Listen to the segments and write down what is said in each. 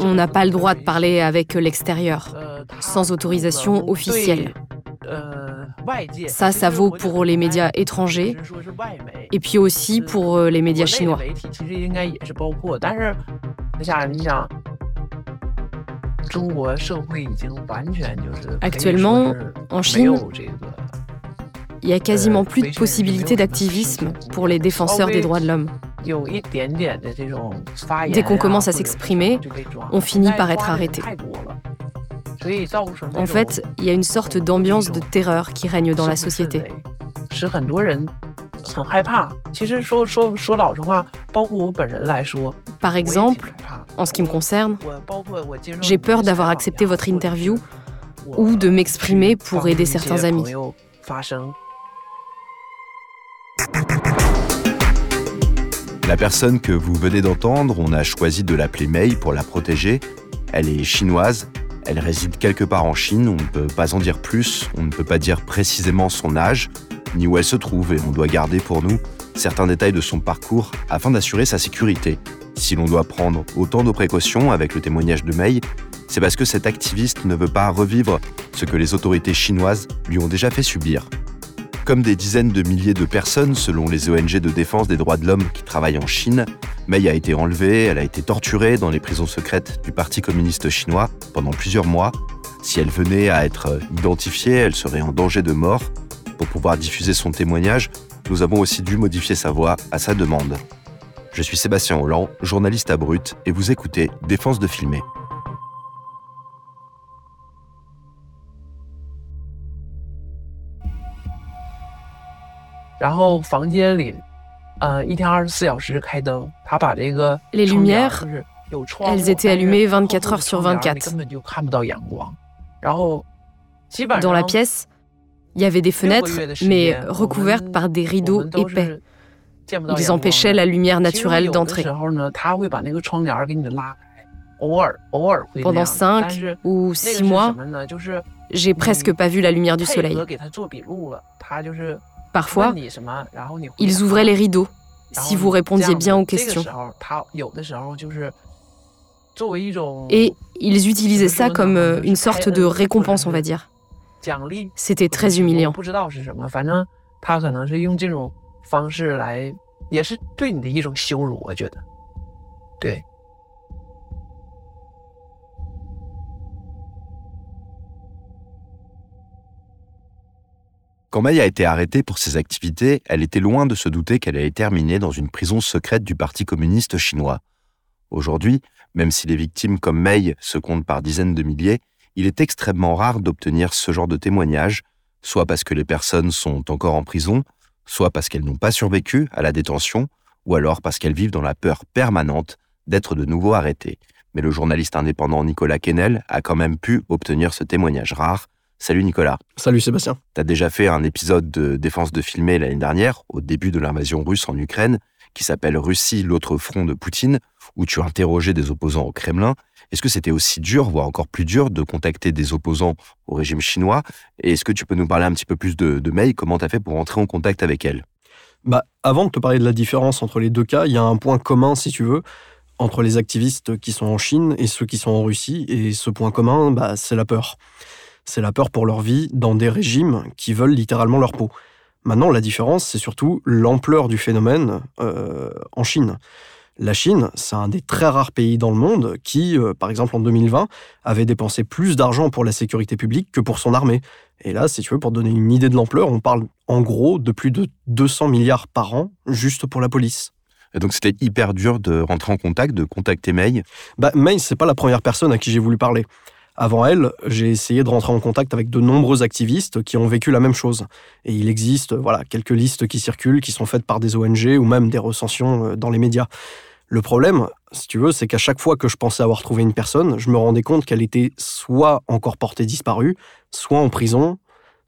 on n'a pas le droit de parler avec l'extérieur, sans autorisation officielle. Ça, ça vaut pour les médias étrangers et puis aussi pour euh, les médias chinois. Actuellement, en Chine, il y a quasiment plus de possibilités d'activisme pour les défenseurs des droits de l'homme. Dès qu'on commence à s'exprimer, on finit par être arrêté. En fait, il y a une sorte d'ambiance de terreur qui règne dans la société. Par exemple, en ce qui me concerne, j'ai peur d'avoir accepté votre interview ou de m'exprimer pour aider certains amis. La personne que vous venez d'entendre, on a choisi de l'appeler Mei pour la protéger. Elle est chinoise, elle réside quelque part en Chine, on ne peut pas en dire plus, on ne peut pas dire précisément son âge, ni où elle se trouve, et on doit garder pour nous certains détails de son parcours afin d'assurer sa sécurité. Si l'on doit prendre autant de précautions avec le témoignage de Mei, c'est parce que cet activiste ne veut pas revivre ce que les autorités chinoises lui ont déjà fait subir. Comme des dizaines de milliers de personnes, selon les ONG de défense des droits de l'homme qui travaillent en Chine, Mei a été enlevée, elle a été torturée dans les prisons secrètes du Parti communiste chinois pendant plusieurs mois. Si elle venait à être identifiée, elle serait en danger de mort. Pour pouvoir diffuser son témoignage, nous avons aussi dû modifier sa voix à sa demande. Je suis Sébastien Holland, journaliste à Brut, et vous écoutez Défense de filmer. Les lumières, elles étaient allumées 24 heures sur 24. Dans la pièce, il y avait des fenêtres, mais recouvertes par des rideaux épais. Ils empêchaient la lumière naturelle d'entrer. Pendant 5 ou 6 mois, j'ai presque pas vu la lumière du soleil. Parfois, ils ouvraient les rideaux si vous répondiez bien aux questions. Et ils utilisaient ça comme euh, une sorte de récompense, on va dire. C'était très humiliant. Quand May a été arrêtée pour ses activités, elle était loin de se douter qu'elle allait terminer dans une prison secrète du Parti communiste chinois. Aujourd'hui, même si les victimes comme May se comptent par dizaines de milliers, il est extrêmement rare d'obtenir ce genre de témoignage, soit parce que les personnes sont encore en prison, soit parce qu'elles n'ont pas survécu à la détention, ou alors parce qu'elles vivent dans la peur permanente d'être de nouveau arrêtées. Mais le journaliste indépendant Nicolas Kennel a quand même pu obtenir ce témoignage rare Salut Nicolas. Salut Sébastien. Tu as déjà fait un épisode de Défense de filmer l'année dernière, au début de l'invasion russe en Ukraine, qui s'appelle Russie, l'autre front de Poutine, où tu as interrogé des opposants au Kremlin. Est-ce que c'était aussi dur, voire encore plus dur, de contacter des opposants au régime chinois? Et est-ce que tu peux nous parler un petit peu plus de, de Mei? Comment tu as fait pour entrer en contact avec elle? Bah, Avant de te parler de la différence entre les deux cas, il y a un point commun, si tu veux, entre les activistes qui sont en Chine et ceux qui sont en Russie. Et ce point commun, bah, c'est la peur c'est la peur pour leur vie dans des régimes qui veulent littéralement leur peau. Maintenant, la différence, c'est surtout l'ampleur du phénomène euh, en Chine. La Chine, c'est un des très rares pays dans le monde qui, euh, par exemple en 2020, avait dépensé plus d'argent pour la sécurité publique que pour son armée. Et là, si tu veux, pour donner une idée de l'ampleur, on parle en gros de plus de 200 milliards par an juste pour la police. Et donc c'était hyper dur de rentrer en contact, de contacter Mei bah, Mei, c'est pas la première personne à qui j'ai voulu parler. Avant elle, j'ai essayé de rentrer en contact avec de nombreux activistes qui ont vécu la même chose. Et il existe voilà, quelques listes qui circulent, qui sont faites par des ONG ou même des recensions euh, dans les médias. Le problème, si tu veux, c'est qu'à chaque fois que je pensais avoir trouvé une personne, je me rendais compte qu'elle était soit encore portée disparue, soit en prison,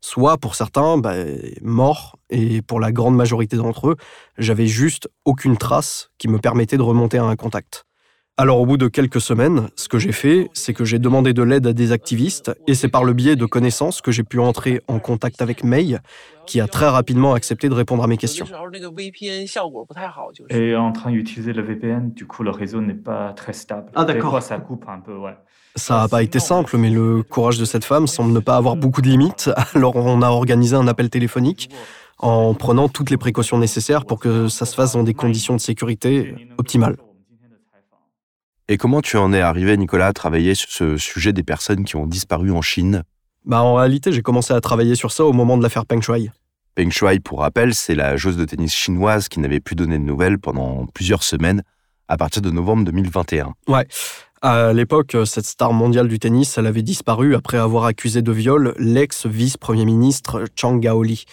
soit pour certains, bah, morts, et pour la grande majorité d'entre eux, j'avais juste aucune trace qui me permettait de remonter à un contact. Alors au bout de quelques semaines, ce que j'ai fait, c'est que j'ai demandé de l'aide à des activistes et c'est par le biais de connaissances que j'ai pu entrer en contact avec May, qui a très rapidement accepté de répondre à mes questions. Et en train d'utiliser le VPN, du coup le réseau n'est pas très stable. Ah d'accord. ça coupe un peu, ouais. Ça n'a pas été simple, mais le courage de cette femme semble ne pas avoir beaucoup de limites. Alors on a organisé un appel téléphonique en prenant toutes les précautions nécessaires pour que ça se fasse dans des conditions de sécurité optimales. Et comment tu en es arrivé, Nicolas, à travailler sur ce sujet des personnes qui ont disparu en Chine? Bah, En réalité, j'ai commencé à travailler sur ça au moment de l'affaire Peng Shuai. Peng Shuai, pour rappel, c'est la joueuse de tennis chinoise qui n'avait plus donné de nouvelles pendant plusieurs semaines à partir de novembre 2021. Ouais. À l'époque, cette star mondiale du tennis, elle avait disparu après avoir accusé de viol l'ex-vice-premier ministre Chang Gaoli.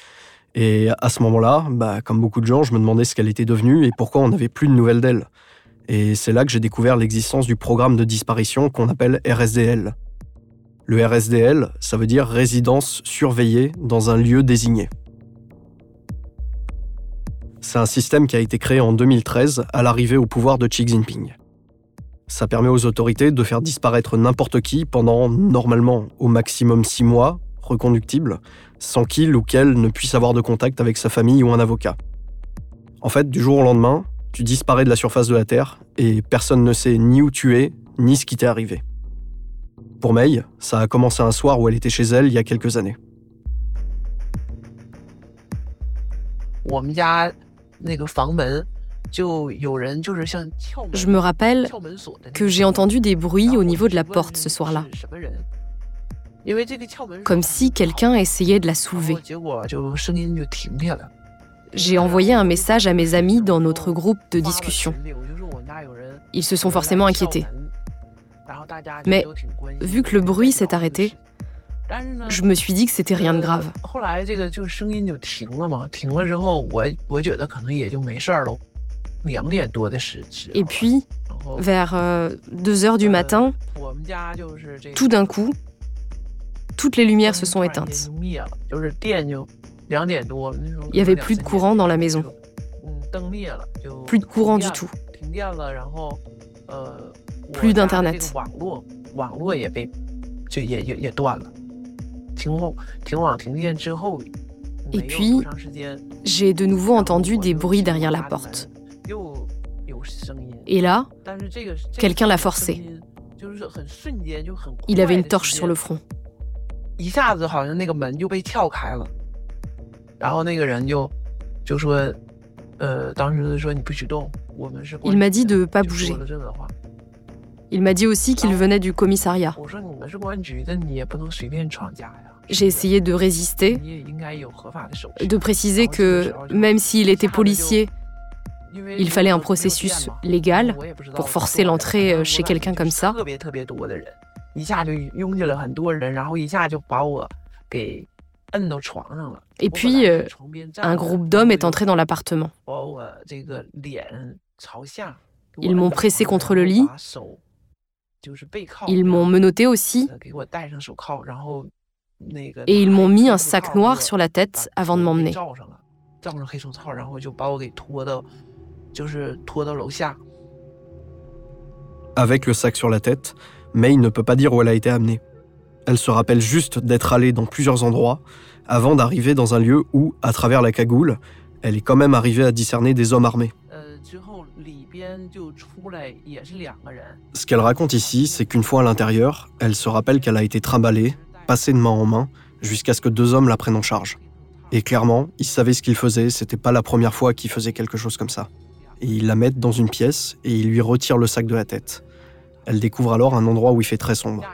Et à ce moment-là, bah, comme beaucoup de gens, je me demandais ce qu'elle était devenue et pourquoi on n'avait plus de nouvelles d'elle. Et c'est là que j'ai découvert l'existence du programme de disparition qu'on appelle RSDL. Le RSDL, ça veut dire résidence surveillée dans un lieu désigné. C'est un système qui a été créé en 2013 à l'arrivée au pouvoir de Xi Jinping. Ça permet aux autorités de faire disparaître n'importe qui pendant, normalement, au maximum six mois, reconductible, sans qu'il ou qu'elle ne puisse avoir de contact avec sa famille ou un avocat. En fait, du jour au lendemain, tu disparais de la surface de la Terre et personne ne sait ni où tu es, ni ce qui t'est arrivé. Pour Mei, ça a commencé un soir où elle était chez elle il y a quelques années. Je me rappelle que j'ai entendu des bruits au niveau de la porte ce soir-là. Comme si quelqu'un essayait de la soulever j'ai envoyé un message à mes amis dans notre groupe de discussion. Ils se sont forcément inquiétés. Mais vu que le bruit s'est arrêté, je me suis dit que c'était rien de grave. Et puis, vers 2 euh, heures du matin, tout d'un coup, toutes les lumières se sont éteintes. Il n'y avait plus de courant dans la maison. Plus de courant du tout. Plus d'Internet. Et puis, j'ai de nouveau entendu des bruits derrière la porte. Et là, quelqu'un l'a forcé. Il avait une torche sur le front. Il m'a dit de ne pas bouger. Il m'a dit aussi qu'il venait du commissariat. J'ai essayé de résister, de préciser que même s'il était policier, il fallait un processus légal pour forcer l'entrée chez quelqu'un comme ça. Et puis, euh, un groupe d'hommes est entré dans l'appartement. Ils m'ont pressé contre le lit. Ils m'ont menotté aussi. Et ils m'ont mis un sac noir sur la tête avant de m'emmener. Avec le sac sur la tête, May ne peut pas dire où elle a été amenée. Elle se rappelle juste d'être allée dans plusieurs endroits avant d'arriver dans un lieu où, à travers la cagoule, elle est quand même arrivée à discerner des hommes armés. Ce qu'elle raconte ici, c'est qu'une fois à l'intérieur, elle se rappelle qu'elle a été trimballée, passée de main en main, jusqu'à ce que deux hommes la prennent en charge. Et clairement, ils savaient ce qu'ils faisaient, c'était pas la première fois qu'ils faisaient quelque chose comme ça. Et ils la mettent dans une pièce et ils lui retirent le sac de la tête. Elle découvre alors un endroit où il fait très sombre.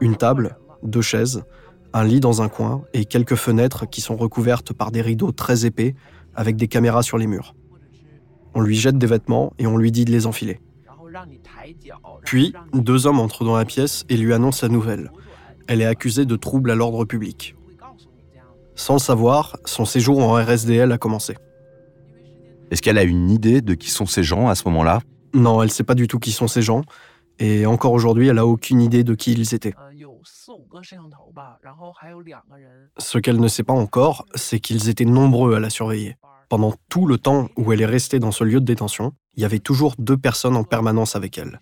Une table, deux chaises, un lit dans un coin et quelques fenêtres qui sont recouvertes par des rideaux très épais avec des caméras sur les murs. On lui jette des vêtements et on lui dit de les enfiler. Puis, deux hommes entrent dans la pièce et lui annoncent la nouvelle. Elle est accusée de trouble à l'ordre public. Sans le savoir, son séjour en RSDL a commencé. Est-ce qu'elle a une idée de qui sont ces gens à ce moment-là? Non, elle sait pas du tout qui sont ces gens. Et encore aujourd'hui, elle a aucune idée de qui ils étaient. Ce qu'elle ne sait pas encore, c'est qu'ils étaient nombreux à la surveiller. Pendant tout le temps où elle est restée dans ce lieu de détention, il y avait toujours deux personnes en permanence avec elle.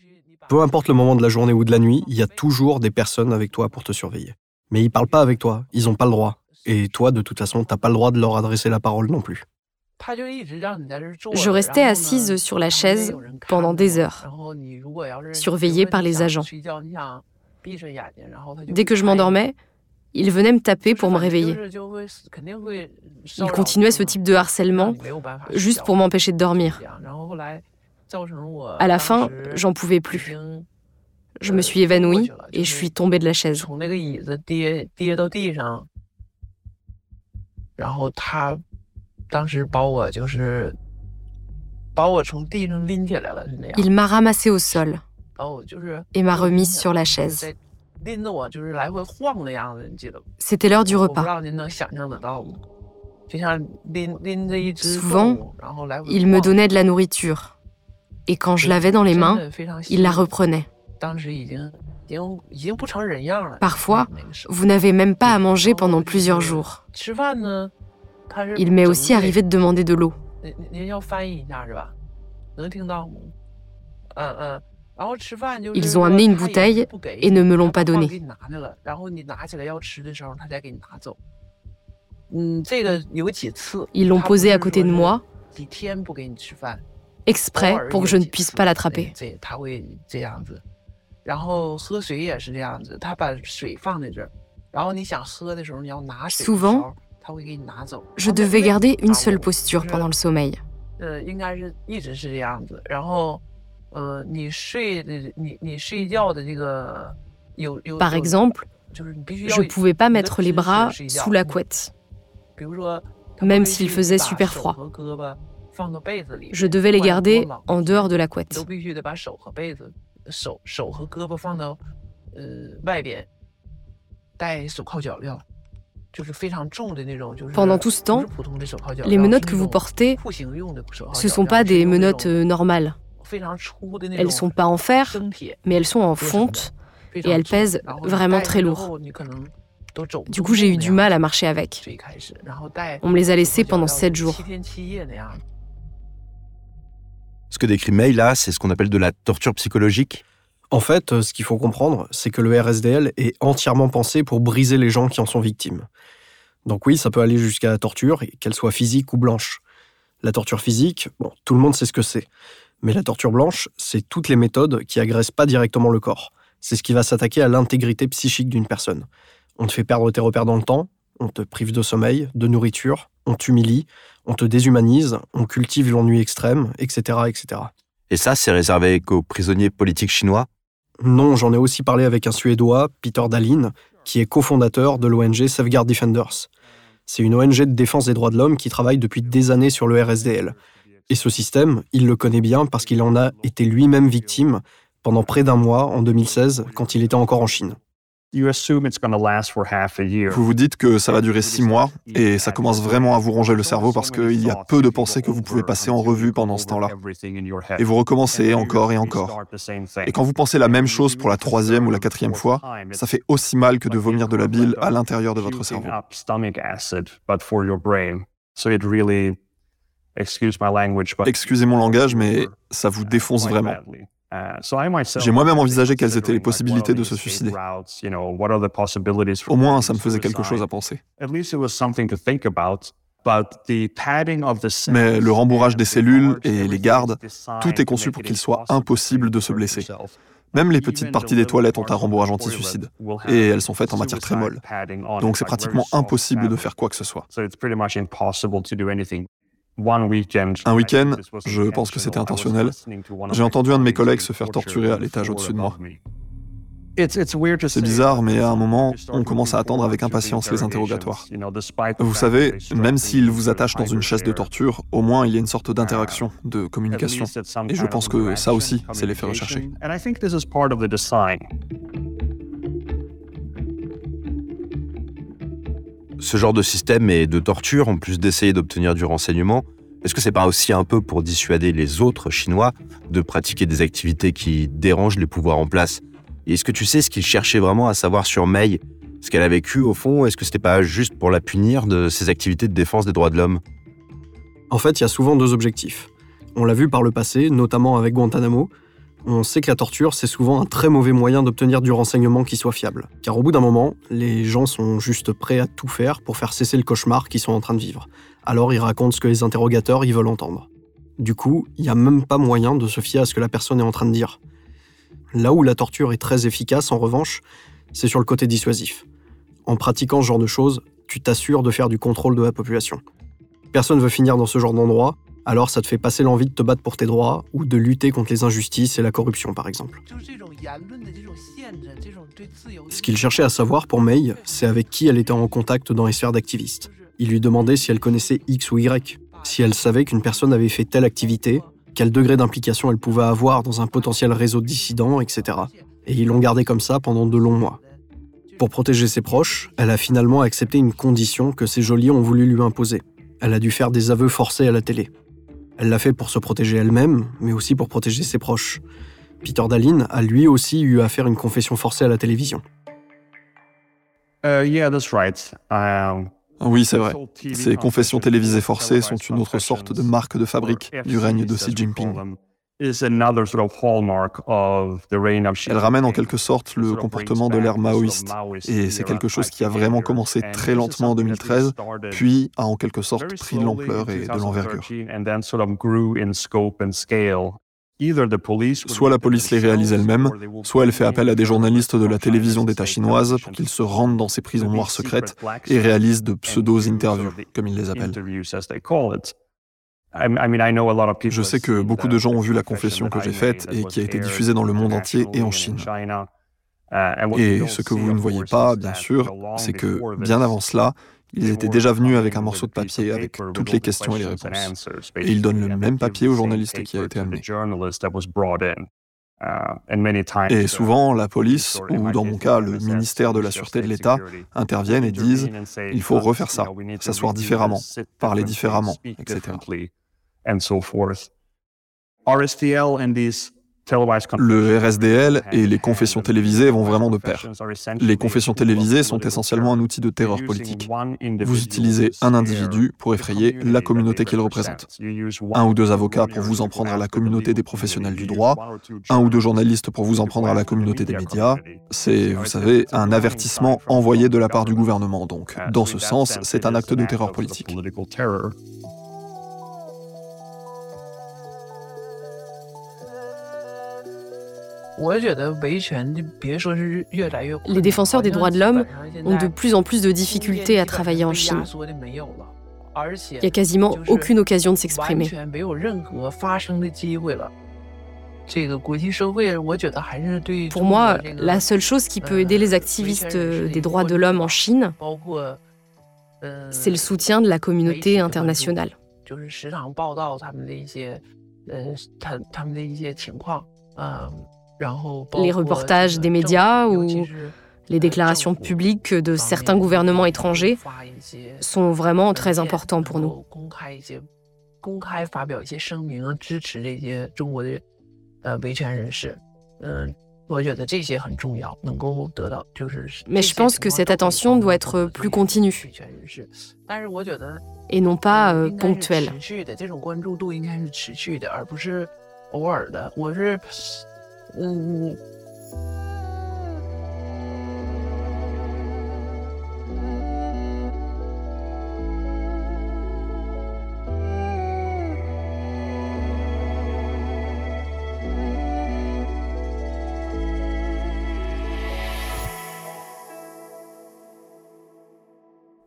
Peu importe le moment de la journée ou de la nuit, il y a toujours des personnes avec toi pour te surveiller. Mais ils parlent pas avec toi, ils n'ont pas le droit. Et toi, de toute façon, t'as pas le droit de leur adresser la parole non plus. Je restais assise sur la chaise pendant des heures, surveillée par les agents. Dès que je m'endormais, ils venaient me taper pour me réveiller. Ils continuaient ce type de harcèlement juste pour m'empêcher de dormir. À la fin, j'en pouvais plus. Je me suis évanouie et je suis tombée de la chaise. Il m'a ramassé au sol et m'a remise sur la chaise. C'était l'heure du repas. Souvent, il me donnait de la nourriture. Et quand je l'avais dans les mains, il la reprenait. Parfois, vous n'avez même pas à manger pendant plusieurs jours. Il m'est aussi arrivé de demander de l'eau. Ils ont amené une bouteille et ne me l'ont pas donnée. Ils l'ont posée à côté de moi, exprès pour que je ne puisse pas l'attraper. Souvent, je devais garder une seule posture pendant le sommeil. Par exemple, je ne pouvais pas mettre les bras sous la couette, même s'il faisait super froid. Je devais les garder en dehors de la couette. Pendant tout ce temps, les menottes que vous portez, ce ne sont pas des menottes normales. Elles sont pas en fer, mais elles sont en fonte et elles pèsent vraiment très lourd. Du coup, j'ai eu du mal à marcher avec. On me les a laissées pendant sept jours. Ce que décrit May là, c'est ce qu'on appelle de la torture psychologique En fait, euh, ce qu'il faut comprendre, c'est que le RSDL est entièrement pensé pour briser les gens qui en sont victimes. Donc oui, ça peut aller jusqu'à la torture, qu'elle soit physique ou blanche. La torture physique, bon, tout le monde sait ce que c'est. Mais la torture blanche, c'est toutes les méthodes qui agressent pas directement le corps. C'est ce qui va s'attaquer à l'intégrité psychique d'une personne. On te fait perdre tes repères dans le temps, on te prive de sommeil, de nourriture, on t'humilie, on te déshumanise, on cultive l'ennui extrême, etc., etc. Et ça, c'est réservé qu'aux prisonniers politiques chinois? Non, j'en ai aussi parlé avec un Suédois, Peter Dahlin, qui est cofondateur de l'ONG Safeguard Defenders. C'est une ONG de défense des droits de l'homme qui travaille depuis des années sur le RSDL. Et ce système, il le connaît bien parce qu'il en a été lui-même victime pendant près d'un mois en 2016 quand il était encore en Chine. Vous vous dites que ça va durer six mois et ça commence vraiment à vous ronger le cerveau parce qu'il y a peu de pensées que vous pouvez passer en revue pendant ce temps-là. Et vous recommencez encore et encore. Et quand vous pensez la même chose pour la troisième ou la quatrième fois, ça fait aussi mal que de vomir de la bile à l'intérieur de votre cerveau. Excusez mon langage, mais ça vous défonce vraiment. J'ai moi-même envisagé quelles étaient les possibilités de se suicider. Au moins, ça me faisait quelque chose à penser. Mais le rembourrage des cellules et les gardes, tout est conçu pour qu'il soit impossible de se blesser. Même les petites parties des toilettes ont un rembourrage anti-suicide. Et elles sont faites en matière très molle. Donc c'est pratiquement impossible de faire quoi que ce soit. Un week-end, je pense que c'était intentionnel, j'ai entendu un de mes collègues se faire torturer à l'étage au-dessus de moi. C'est bizarre, mais à un moment, on commence à attendre avec impatience les interrogatoires. Vous savez, même s'ils vous attachent dans une chaise de torture, au moins il y a une sorte d'interaction, de communication. Et je pense que ça aussi, c'est l'effet recherché. Ce genre de système et de torture, en plus d'essayer d'obtenir du renseignement, Est-ce que c'est pas aussi un peu pour dissuader les autres Chinois de pratiquer des activités qui dérangent les pouvoirs en place? Et est-ce que tu sais ce qu'il cherchait vraiment à savoir sur Mei? Ce qu'elle a vécu au fond Est-ce que c'était pas juste pour la punir de ses activités de défense des droits de l'homme? En fait, il y a souvent deux objectifs. On l'a vu par le passé, notamment avec Guantanamo. On sait que la torture, c'est souvent un très mauvais moyen d'obtenir du renseignement qui soit fiable. Car au bout d'un moment, les gens sont juste prêts à tout faire pour faire cesser le cauchemar qu'ils sont en train de vivre alors ils racontent ce que les interrogateurs y veulent entendre. Du coup, il n'y a même pas moyen de se fier à ce que la personne est en train de dire. Là où la torture est très efficace, en revanche, c'est sur le côté dissuasif. En pratiquant ce genre de choses, tu t'assures de faire du contrôle de la population. Personne veut finir dans ce genre d'endroit, alors ça te fait passer l'envie de te battre pour tes droits ou de lutter contre les injustices et la corruption, par exemple. Ce qu'il cherchait à savoir pour Mei, c'est avec qui elle était en contact dans les sphères d'activistes. Il lui demandait si elle connaissait X ou Y, si elle savait qu'une personne avait fait telle activité, quel degré d'implication elle pouvait avoir dans un potentiel réseau de dissidents, etc. Et ils l'ont gardé comme ça pendant de longs mois. Pour protéger ses proches, elle a finalement accepté une condition que ses geôliers ont voulu lui imposer. Elle a dû faire des aveux forcés à la télé. Elle l'a fait pour se protéger elle-même, mais aussi pour protéger ses proches. Peter Dallin a lui aussi eu à faire une confession forcée à la télévision. Uh, yeah, that's right. Oui, c'est vrai. Ces confessions télévisées forcées sont une autre sorte de marque de fabrique du règne de Xi Jinping. Elles ramènent en quelque sorte le comportement de l'ère maoïste, et c'est quelque chose qui a vraiment commencé très lentement en 2013, puis a en quelque sorte pris de l'ampleur et de l'envergure. Soit la police les réalise elle-même, soit elle fait appel à des journalistes de la télévision d'État chinoise pour qu'ils se rendent dans ces prisons noires secrètes et réalisent de pseudo-interviews, comme ils les appellent. Je sais que beaucoup de gens ont vu la confession que j'ai faite et qui a été diffusée dans le monde entier et en Chine. Et ce que vous ne voyez pas, bien sûr, c'est que bien avant cela, ils étaient déjà venus avec un morceau de papier avec toutes les questions et les réponses. Et ils donnent le même papier au journaliste qui a été amené. Et souvent, la police, ou dans mon cas, le ministère de la Sûreté de l'État, interviennent et disent il faut refaire ça, s'asseoir différemment, parler différemment, etc. Le RSDL et les confessions télévisées vont vraiment de pair. Les confessions télévisées sont essentiellement un outil de terreur politique. Vous utilisez un individu pour effrayer la communauté qu'il représente. Un ou deux avocats pour vous en prendre à la communauté des professionnels du droit, un ou deux journalistes pour vous en prendre à la communauté des médias. C'est, vous savez, un avertissement envoyé de la part du gouvernement. Donc, dans ce sens, c'est un acte de terreur politique. Les défenseurs des droits de l'homme ont de plus en plus de difficultés à travailler en Chine. Il n'y a quasiment aucune occasion de s'exprimer. Pour moi, la seule chose qui peut aider les activistes des droits de l'homme en Chine, c'est le soutien de la communauté internationale. Les reportages des médias ou les déclarations publiques de certains gouvernements étrangers sont vraiment très importants pour nous. Mais je pense que cette attention doit être plus continue et non pas euh, ponctuelle.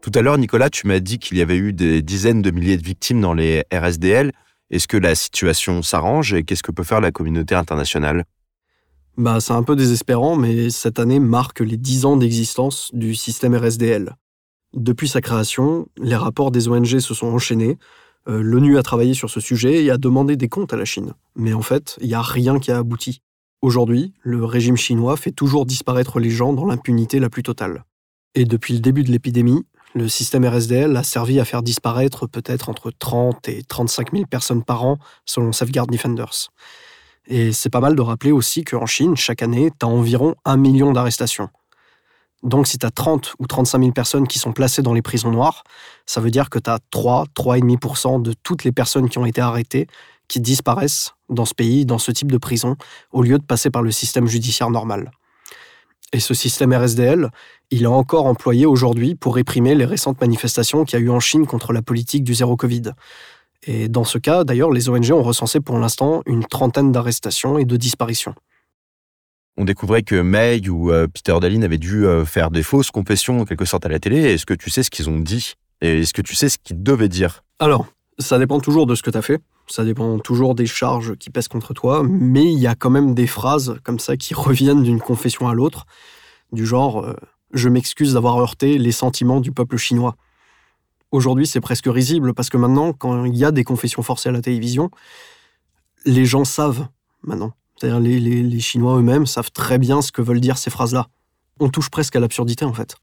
Tout à l'heure, Nicolas, tu m'as dit qu'il y avait eu des dizaines de milliers de victimes dans les RSDL. Est-ce que la situation s'arrange et qu'est-ce que peut faire la communauté internationale? Bah, c'est un peu désespérant, mais cette année marque les 10 ans d'existence du système RSDL. Depuis sa création, les rapports des ONG se sont enchaînés. Euh, L'ONU a travaillé sur ce sujet et a demandé des comptes à la Chine. Mais en fait, il n'y a rien qui a abouti. Aujourd'hui, le régime chinois fait toujours disparaître les gens dans l'impunité la plus totale. Et depuis le début de l'épidémie, Le système RSDL a servi à faire disparaître peut-être entre 30 et 35 000 personnes par an, selon Safeguard Defenders. Et c'est pas mal de rappeler aussi qu'en Chine, chaque année, tu as environ un million d'arrestations. Donc si tu as 30 ou 35 000 personnes qui sont placées dans les prisons noires, ça veut dire que tu as 3, 3,5% de toutes les personnes qui ont été arrêtées qui disparaissent dans ce pays, dans ce type de prison, au lieu de passer par le système judiciaire normal. Et ce système RSDL, il est encore employé aujourd'hui pour réprimer les récentes manifestations qu'il y a eu en Chine contre la politique du zéro Covid. Et dans ce cas, d'ailleurs, les ONG ont recensé pour l'instant une trentaine d'arrestations et de disparitions. On découvrait que May ou euh, Peter Dallin avaient dû euh, faire des fausses confessions en quelque sorte à la télé. Est-ce que tu sais ce qu'ils ont dit? Et est-ce que tu sais ce qu'ils devaient dire? Alors, ça dépend toujours de ce que tu as fait. Ça dépend toujours des charges qui pèsent contre toi. Mais il y a quand même des phrases comme ça qui reviennent d'une confession à l'autre. Du genre euh, Je m'excuse d'avoir heurté les sentiments du peuple chinois. Aujourd'hui, c'est presque risible parce que maintenant, quand il y a des confessions forcées à la télévision, les gens savent maintenant. C'est-à-dire les, les Chinois eux-mêmes savent très bien ce que veulent dire ces phrases-là. On touche presque à l'absurdité en fait.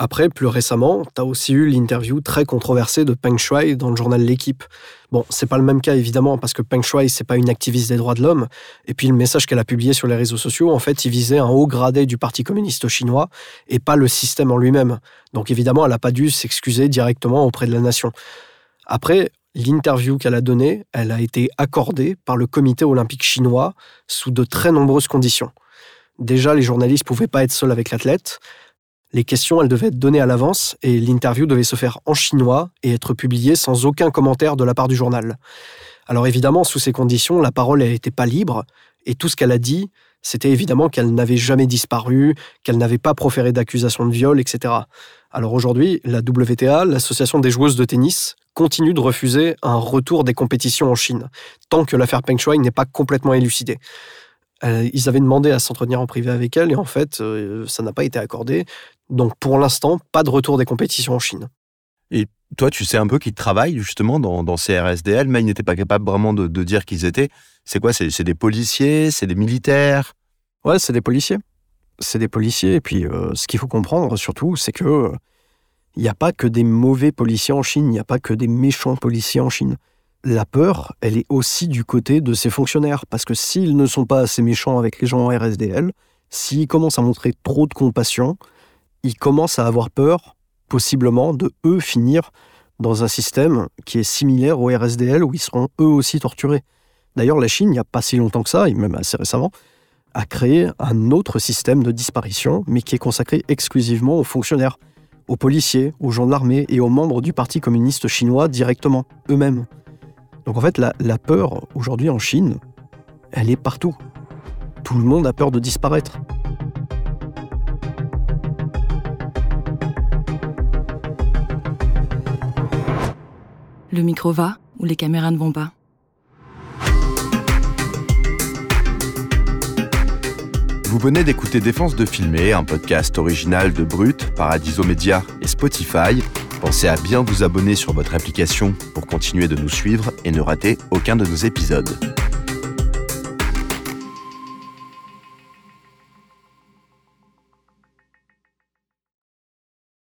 Après, plus récemment, tu as aussi eu l'interview très controversée de Peng Shuai dans le journal L'équipe. Bon, c'est pas le même cas évidemment parce que Peng Shuai c'est pas une activiste des droits de l'homme et puis le message qu'elle a publié sur les réseaux sociaux, en fait, il visait un haut gradé du Parti communiste chinois et pas le système en lui-même. Donc évidemment, elle n'a pas dû s'excuser directement auprès de la nation. Après, l'interview qu'elle a donnée, elle a été accordée par le comité olympique chinois sous de très nombreuses conditions. Déjà, les journalistes pouvaient pas être seuls avec l'athlète. Les questions, elles devaient être données à l'avance et l'interview devait se faire en chinois et être publiée sans aucun commentaire de la part du journal. Alors évidemment, sous ces conditions, la parole n'était pas libre et tout ce qu'elle a dit, c'était évidemment qu'elle n'avait jamais disparu, qu'elle n'avait pas proféré d'accusation de viol, etc. Alors aujourd'hui, la WTA, l'association des joueuses de tennis, continue de refuser un retour des compétitions en Chine, tant que l'affaire Peng Shuai n'est pas complètement élucidée. Euh, ils avaient demandé à s'entretenir en privé avec elle et en fait, euh, ça n'a pas été accordé. Donc pour l'instant, pas de retour des compétitions en Chine. Et toi, tu sais un peu qu'ils travaillent justement dans, dans ces RSDL, mais ils n'étaient pas capables vraiment de, dire qu'ils étaient. C'est quoi C'est des policiers C'est des militaires? Ouais, c'est des policiers. C'est des policiers. Et puis, euh, ce qu'il faut comprendre surtout, c'est que il n'y a pas que des mauvais policiers en Chine, il n'y a pas que des méchants policiers en Chine. La peur, elle est aussi du côté de ces fonctionnaires, parce que s'ils ne sont pas assez méchants avec les gens en RSDL, s'ils commencent à montrer trop de compassion, ils commencent à avoir peur, possiblement, de eux finir dans un système qui est similaire au RSDL où ils seront eux aussi torturés. D'ailleurs, la Chine, il n'y a pas si longtemps que ça, et même assez récemment, a créé un autre système de disparition, mais qui est consacré exclusivement aux fonctionnaires, aux policiers, aux gens de l'armée et aux membres du Parti communiste chinois directement, eux-mêmes. Donc en fait, la, la peur aujourd'hui en Chine, elle est partout. Tout le monde a peur de disparaître. Le micro va ou les caméras ne vont pas Vous venez d'écouter Défense de filmer, un podcast original de Brut, Paradiso Media et Spotify. Pensez à bien vous abonner sur votre application pour continuer de nous suivre et ne rater aucun de nos épisodes.